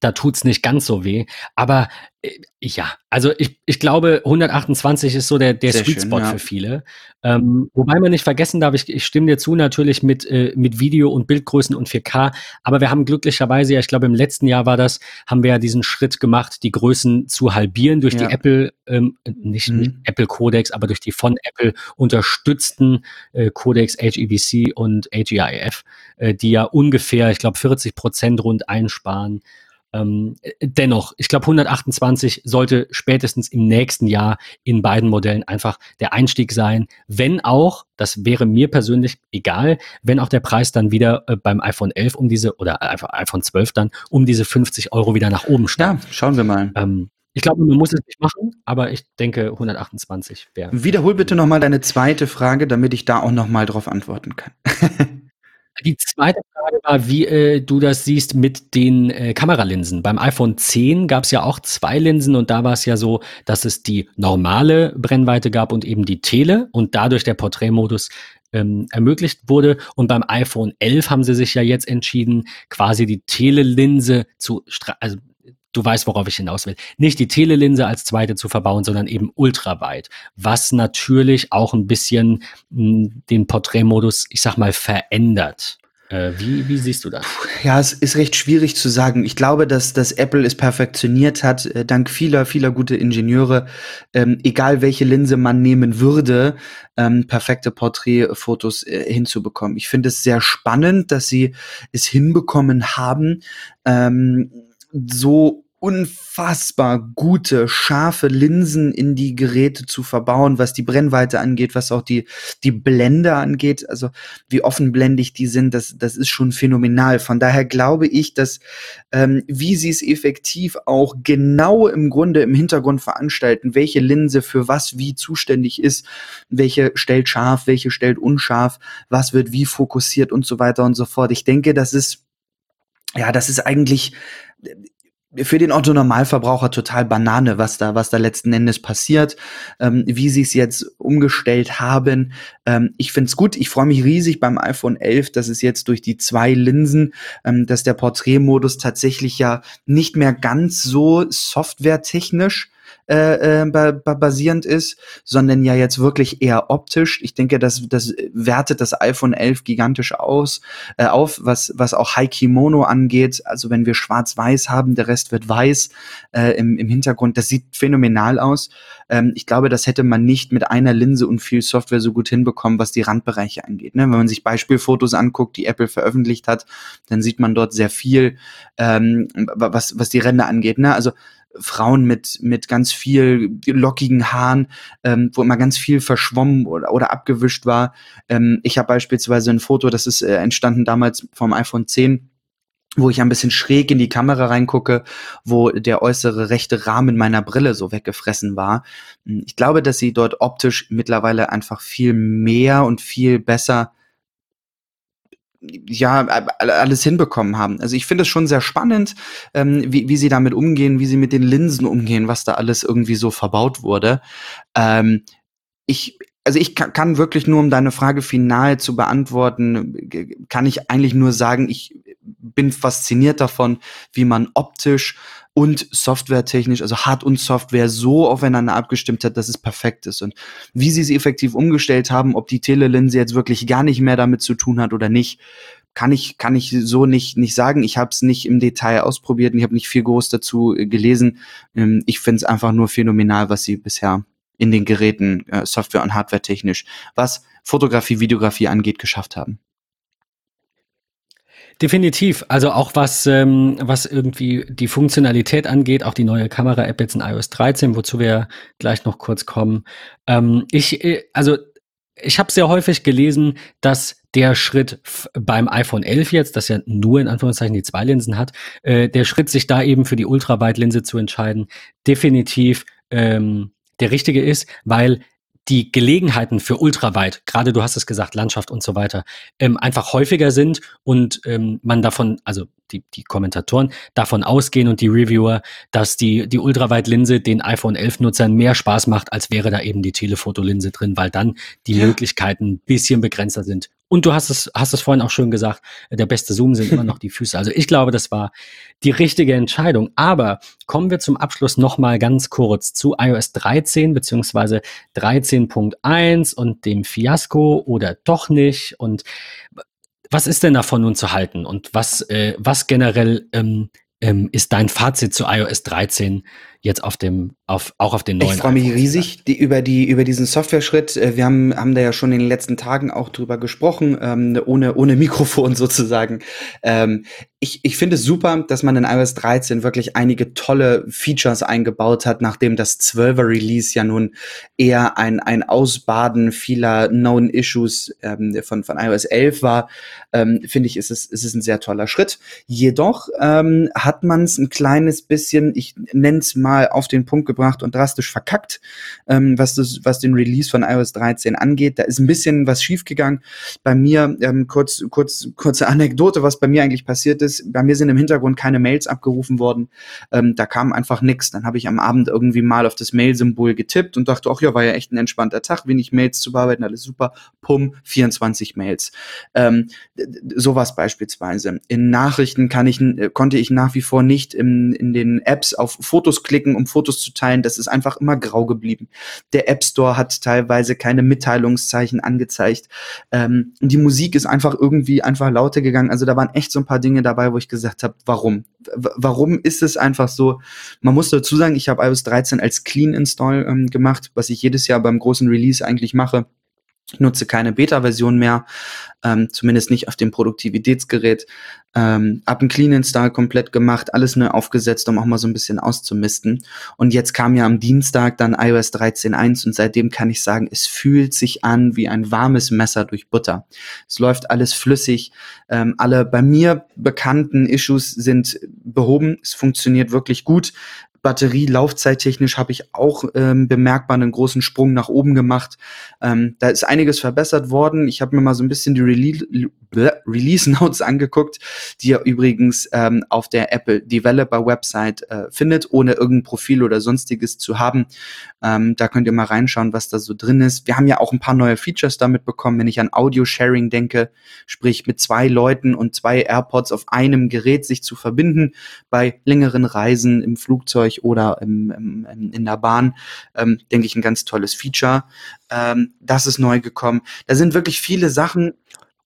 da tut's nicht ganz so weh. Aber äh, ja, also ich, ich glaube, 128 ist so der, der Sweet Spot ja. für viele. Ähm, wobei man nicht vergessen darf, ich, ich stimme dir zu natürlich mit, äh, mit Video und Bildgrößen und 4K, aber wir haben glücklicherweise, ja, ich glaube im letzten Jahr war das, haben wir ja diesen Schritt gemacht, die Größen zu halbieren durch ja. die Apple, ähm, nicht, mhm. nicht Apple Codex, aber durch die von Apple unterstützten äh, Codex HEVC und HEIF, äh, die ja ungefähr, ich glaube, 40 Prozent rund einsparen. Ähm, dennoch, ich glaube, 128 sollte spätestens im nächsten Jahr in beiden Modellen einfach der Einstieg sein. Wenn auch, das wäre mir persönlich egal, wenn auch der Preis dann wieder äh, beim iPhone 11 um diese, oder einfach iPhone 12 dann, um diese 50 Euro wieder nach oben steigt. Ja, schauen wir mal. Ähm, ich glaube, man muss es nicht machen, aber ich denke, 128 wäre. Wiederhol bitte nochmal deine zweite Frage, damit ich da auch nochmal drauf antworten kann. (laughs) Die zweite Frage war, wie äh, du das siehst mit den äh, Kameralinsen. Beim iPhone 10 gab es ja auch zwei Linsen und da war es ja so, dass es die normale Brennweite gab und eben die Tele und dadurch der Porträtmodus ähm, ermöglicht wurde. Und beim iPhone 11 haben sie sich ja jetzt entschieden, quasi die Telelinse zu, also du weißt, worauf ich hinaus will, nicht die Telelinse als zweite zu verbauen, sondern eben ultraweit, was natürlich auch ein bisschen hm, den Porträtmodus, ich sag mal, verändert. Äh, wie, wie siehst du das? Ja, es ist recht schwierig zu sagen. Ich glaube, dass, dass Apple es perfektioniert hat, äh, dank vieler, vieler gute Ingenieure, ähm, egal welche Linse man nehmen würde, ähm, perfekte Porträtfotos äh, hinzubekommen. Ich finde es sehr spannend, dass sie es hinbekommen haben, ähm, so unfassbar gute, scharfe Linsen in die Geräte zu verbauen, was die Brennweite angeht, was auch die, die Blende angeht. Also wie offenblendig die sind, das, das ist schon phänomenal. Von daher glaube ich, dass ähm, wie sie es effektiv auch genau im Grunde im Hintergrund veranstalten, welche Linse für was wie zuständig ist, welche stellt scharf, welche stellt unscharf, was wird wie fokussiert und so weiter und so fort. Ich denke, das ist ja, das ist eigentlich für den Otto Normalverbraucher total Banane, was da, was da letzten Endes passiert, ähm, wie sie es jetzt umgestellt haben. Ähm, ich find's gut. Ich freue mich riesig beim iPhone 11, dass es jetzt durch die zwei Linsen, ähm, dass der Porträtmodus tatsächlich ja nicht mehr ganz so softwaretechnisch äh, äh, basierend ist, sondern ja jetzt wirklich eher optisch. Ich denke, das, das wertet das iPhone 11 gigantisch aus, äh, auf, was, was auch High Kimono angeht. Also wenn wir schwarz-weiß haben, der Rest wird weiß äh, im, im Hintergrund. Das sieht phänomenal aus. Ähm, ich glaube, das hätte man nicht mit einer Linse und viel Software so gut hinbekommen, was die Randbereiche angeht. Ne? Wenn man sich Beispielfotos anguckt, die Apple veröffentlicht hat, dann sieht man dort sehr viel, ähm, was, was die Ränder angeht. Ne? Also Frauen mit, mit ganz viel lockigen Haaren, ähm, wo immer ganz viel verschwommen oder, oder abgewischt war. Ähm, ich habe beispielsweise ein Foto, das ist äh, entstanden damals vom iPhone 10 wo ich ein bisschen schräg in die Kamera reingucke, wo der äußere rechte Rahmen meiner Brille so weggefressen war. Hm, ich glaube, dass sie dort optisch mittlerweile einfach viel mehr und viel besser ja, alles hinbekommen haben. Also ich finde es schon sehr spannend, ähm, wie, wie sie damit umgehen, wie sie mit den Linsen umgehen, was da alles irgendwie so verbaut wurde. Ähm, ich, also ich kann, kann wirklich nur, um deine Frage final zu beantworten, kann ich eigentlich nur sagen, ich bin fasziniert davon, wie man optisch und softwaretechnisch, also Hard- und Software so aufeinander abgestimmt hat, dass es perfekt ist. Und wie sie sie effektiv umgestellt haben, ob die Telelinse jetzt wirklich gar nicht mehr damit zu tun hat oder nicht, kann ich kann ich so nicht nicht sagen. Ich habe es nicht im Detail ausprobiert und ich habe nicht viel groß dazu äh, gelesen. Ähm, ich finde es einfach nur phänomenal, was sie bisher in den Geräten äh, Software und Hardware technisch, was Fotografie, Videografie angeht, geschafft haben. Definitiv. Also auch was, ähm, was irgendwie die Funktionalität angeht, auch die neue Kamera-App jetzt in iOS 13, wozu wir gleich noch kurz kommen. Ähm, ich, äh, also ich habe sehr häufig gelesen, dass der Schritt beim iPhone 11 jetzt, das ja nur in Anführungszeichen die zwei Linsen hat, äh, der Schritt, sich da eben für die Ultraweitlinse zu entscheiden, definitiv ähm, der richtige ist, weil die Gelegenheiten für ultraweit, gerade du hast es gesagt, Landschaft und so weiter, ähm, einfach häufiger sind und ähm, man davon, also die, die Kommentatoren davon ausgehen und die Reviewer, dass die, die Ultraweit-Linse den iPhone 11-Nutzern mehr Spaß macht, als wäre da eben die Telefotolinse drin, weil dann die ja. Möglichkeiten ein bisschen begrenzter sind. Und du hast es, hast es vorhin auch schön gesagt, der beste Zoom sind immer noch die Füße. Also ich glaube, das war die richtige Entscheidung. Aber kommen wir zum Abschluss nochmal ganz kurz zu iOS 13 beziehungsweise 13.1 und dem Fiasko oder doch nicht. Und was ist denn davon nun zu halten? Und was, äh, was generell ähm, ähm, ist dein Fazit zu iOS 13 jetzt auf dem, auf, auch auf den neuen. Ich freue mich riesig die, über die, über diesen Software-Schritt. Äh, wir haben, haben da ja schon in den letzten Tagen auch drüber gesprochen, ähm, ohne, ohne Mikrofon (laughs) sozusagen. Ähm, ich, ich finde es super, dass man in iOS 13 wirklich einige tolle Features eingebaut hat, nachdem das 12er Release ja nun eher ein, ein Ausbaden vieler Known Issues ähm, von, von iOS 11 war, ähm, finde ich, ist es, ist es ein sehr toller Schritt. Jedoch ähm, hat man es ein kleines bisschen, ich nenne es mal auf den Punkt gebracht und drastisch verkackt, ähm, was, das, was den Release von iOS 13 angeht. Da ist ein bisschen was schiefgegangen. Bei mir, ähm, kurz, kurz, kurze Anekdote, was bei mir eigentlich passiert ist. Bei mir sind im Hintergrund keine Mails abgerufen worden. Ähm, da kam einfach nichts. Dann habe ich am Abend irgendwie mal auf das Mail-Symbol getippt und dachte, ach ja, war ja echt ein entspannter Tag, wenig Mails zu bearbeiten, alles super. Pum, 24 Mails. Ähm, sowas beispielsweise. In Nachrichten kann ich, konnte ich nach wie vor nicht in, in den Apps auf Fotos klicken klicken, um Fotos zu teilen. Das ist einfach immer grau geblieben. Der App Store hat teilweise keine Mitteilungszeichen angezeigt. Ähm, die Musik ist einfach irgendwie einfach lauter gegangen. Also da waren echt so ein paar Dinge dabei, wo ich gesagt habe, warum? W warum ist es einfach so? Man muss dazu sagen, ich habe iOS 13 als Clean Install ähm, gemacht, was ich jedes Jahr beim großen Release eigentlich mache. Ich nutze keine Beta-Version mehr, ähm, zumindest nicht auf dem Produktivitätsgerät. Ähm, ab ein Clean Install komplett gemacht, alles neu aufgesetzt, um auch mal so ein bisschen auszumisten. Und jetzt kam ja am Dienstag dann iOS 13.1 und seitdem kann ich sagen, es fühlt sich an wie ein warmes Messer durch Butter. Es läuft alles flüssig. Ähm, alle bei mir bekannten Issues sind behoben. Es funktioniert wirklich gut. Batterie laufzeittechnisch habe ich auch ähm, bemerkbar einen großen Sprung nach oben gemacht. Ähm, da ist einiges verbessert worden. Ich habe mir mal so ein bisschen die, Rele Release Notes (laughs) angeguckt, die ihr übrigens ähm, auf der Apple Developer Website äh, findet, ohne irgendein Profil oder sonstiges zu haben. Ähm, da könnt ihr mal reinschauen, was da so drin ist. Wir haben ja auch ein paar neue Features damit bekommen, wenn ich an Audio-Sharing denke, sprich mit zwei Leuten und zwei AirPods auf einem Gerät sich zu verbinden bei längeren Reisen im Flugzeug oder im, im, in der Bahn, ähm, denke ich, ein ganz tolles Feature. Ähm, das ist neu gekommen. Da sind wirklich viele Sachen.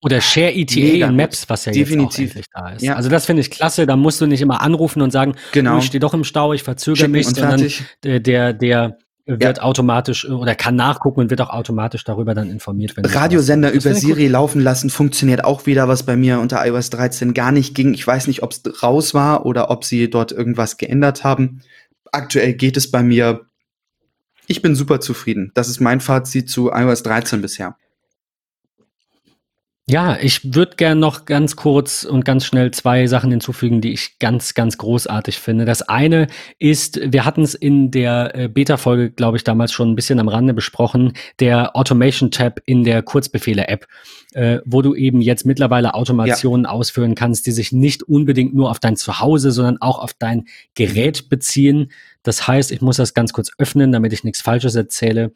Oder Share ETA in Maps, was ja Definitiv. jetzt auch da ist. Ja. Also das finde ich klasse. Da musst du nicht immer anrufen und sagen, genau. Oh, ich stehe doch im Stau, ich verzögere mich, sondern der, der, der wird ja. automatisch oder kann nachgucken und wird auch automatisch darüber dann informiert. Wenn Radiosender über Siri laufen lassen funktioniert auch wieder, was bei mir unter iOS 13 gar nicht ging. Ich weiß nicht, ob es raus war oder ob sie dort irgendwas geändert haben. Aktuell geht es bei mir ich bin super zufrieden. Das ist mein Fazit zu iOS 13 bisher. Ja, ich würde gern noch ganz kurz und ganz schnell zwei Sachen hinzufügen, die ich ganz, ganz großartig finde. Das eine ist, wir hatten es in der äh, Beta-Folge, glaube ich, damals schon ein bisschen am Rande besprochen, der Automation-Tab in der Kurzbefehle-App, äh, wo du eben jetzt mittlerweile Automationen ja. ausführen kannst, die sich nicht unbedingt nur auf dein Zuhause, sondern auch auf dein Gerät beziehen. Das heißt, ich muss das ganz kurz öffnen, damit ich nichts Falsches erzähle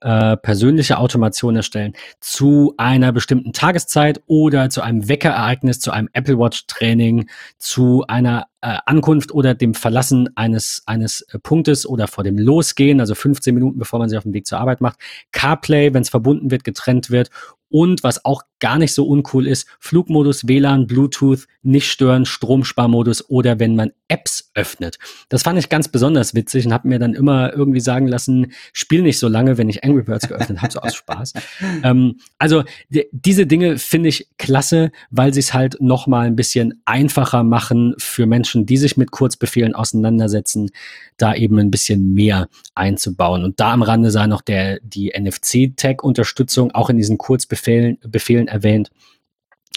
äh, persönliche Automation erstellen zu einer bestimmten Tageszeit oder zu einem Weckerereignis, zu einem Apple Watch Training, zu einer äh, Ankunft oder dem Verlassen eines, eines äh, Punktes oder vor dem Losgehen, also 15 Minuten bevor man sich auf den Weg zur Arbeit macht. CarPlay, wenn es verbunden wird, getrennt wird und was auch gar nicht so uncool ist, Flugmodus, WLAN, Bluetooth, nicht stören, Stromsparmodus oder wenn man Apps öffnet. Das fand ich ganz besonders witzig und habe mir dann immer irgendwie sagen lassen, spiel nicht so lange, wenn ich Angry Birds geöffnet habe, so aus Spaß. (laughs) ähm, also diese Dinge finde ich klasse, weil sie es halt noch mal ein bisschen einfacher machen für Menschen, die sich mit Kurzbefehlen auseinandersetzen, da eben ein bisschen mehr einzubauen. Und da am Rande sei noch der, die NFC-Tag-Unterstützung auch in diesen Kurzbefehlen Befehlen erwähnt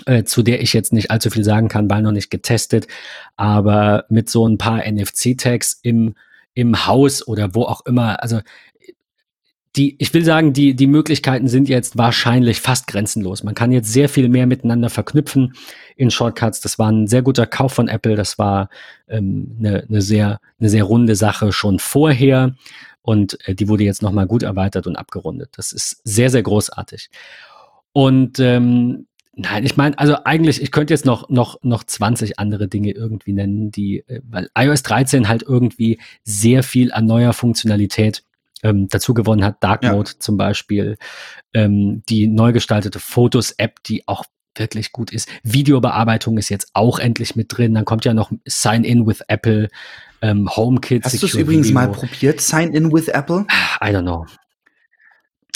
äh, zu der ich jetzt nicht allzu viel sagen kann, weil noch nicht getestet, aber mit so ein paar NFC-Tags im, im Haus oder wo auch immer, also die, ich will sagen, die, die Möglichkeiten sind jetzt wahrscheinlich fast grenzenlos. Man kann jetzt sehr viel mehr miteinander verknüpfen in Shortcuts. Das war ein sehr guter Kauf von Apple. Das war ähm, eine, eine, sehr, eine sehr runde Sache schon vorher. Und äh, die wurde jetzt nochmal gut erweitert und abgerundet. Das ist sehr, sehr großartig. Und ähm, nein, ich meine, also eigentlich, ich könnte jetzt noch, noch, noch 20 andere Dinge irgendwie nennen, die, äh, weil iOS 13 halt irgendwie sehr viel an neuer Funktionalität ähm, dazu gewonnen hat. Dark Mode ja. zum Beispiel, ähm, die neu gestaltete Fotos-App, die auch wirklich gut ist. Videobearbeitung ist jetzt auch endlich mit drin. Dann kommt ja noch Sign In with Apple, ähm, HomeKit. Hast du es übrigens Video. mal probiert, Sign In with Apple? I don't know.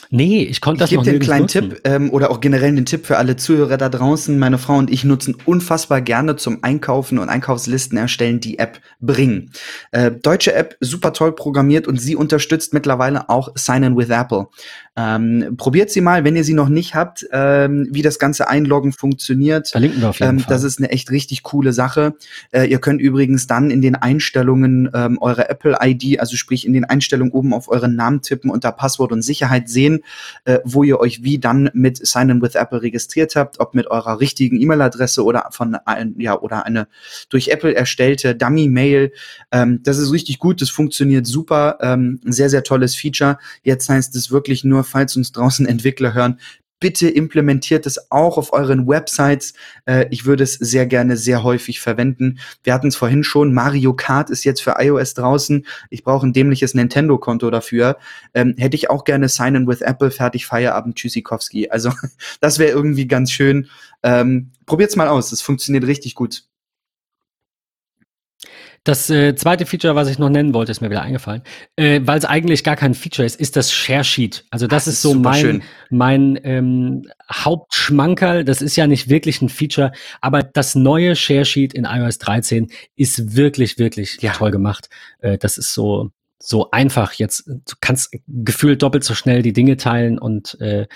Nee, ich konnte das ich noch nicht. Ich gebe dir einen kleinen nutzen. Tipp ähm, oder auch generell den Tipp für alle Zuhörer da draußen. Meine Frau und ich nutzen unfassbar gerne zum Einkaufen und Einkaufslisten erstellen die App Bring. Äh, deutsche App, super toll programmiert und sie unterstützt mittlerweile auch Sign In with Apple. Ähm, probiert sie mal, wenn ihr sie noch nicht habt, ähm, wie das ganze Einloggen funktioniert. Verlinken wir auf jeden ähm, Fall. Das ist eine echt richtig coole Sache. Äh, ihr könnt übrigens dann in den Einstellungen ähm, eure Apple-ID, also sprich in den Einstellungen oben auf euren Namen tippen unter Passwort und Sicherheit sehen, äh, wo ihr euch wie dann mit Sign in with Apple registriert habt, ob mit eurer richtigen E-Mail-Adresse oder von ein, ja oder eine durch Apple erstellte Dummy-Mail. Ähm, das ist richtig gut, das funktioniert super, ähm, ein sehr sehr tolles Feature. Jetzt heißt es wirklich nur falls uns draußen (laughs) Entwickler hören, bitte implementiert es auch auf euren Websites. Äh, ich würde es sehr gerne sehr häufig verwenden. Wir hatten es vorhin schon, Mario Kart ist jetzt für iOS draußen. Ich brauche ein dämliches Nintendo-Konto dafür. Ähm, hätte ich auch gerne Sign in with Apple, fertig Feierabend, Tschüssikowski. Also (laughs) das wäre irgendwie ganz schön. Ähm, probiert's mal aus, es funktioniert richtig gut. Das äh, zweite Feature, was ich noch nennen wollte, ist mir wieder eingefallen, äh, weil es eigentlich gar kein Feature ist, ist das Share Sheet. Also das, das ist, so mein, mein ähm, Hauptschmankerl. Das ist ja nicht wirklich ein Feature, aber das neue Share Sheet in iOS 13 ist wirklich, wirklich ja. toll gemacht. Äh, das ist so, so einfach jetzt. Du kannst gefühlt doppelt so schnell die Dinge teilen und, äh,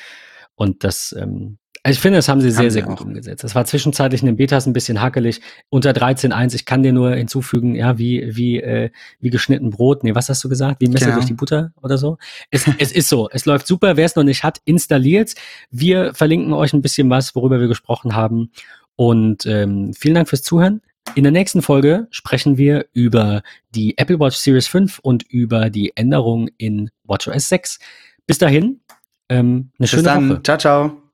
und das, ähm, ich finde, das haben sie sehr, Haben sehr sie gut auch. umgesetzt. Das war zwischenzeitlich in den Betas ein bisschen hakelig. Unter 13.1, ich kann dir nur hinzufügen, ja, wie, wie, äh, wie geschnitten Brot. Nee, was hast du gesagt? Wie Messer Genau. durch die Butter oder so? Es, es ist so. Es läuft super. Wer es noch nicht hat, installiert. Wir verlinken euch ein bisschen was, worüber wir gesprochen haben. Und ähm, vielen Dank fürs Zuhören. In der nächsten Folge sprechen wir über die Apple Watch Series 5 und über die Änderung in WatchOS 6. Bis dahin, ähm, eine Bis schöne dann. Woche. Ciao, ciao.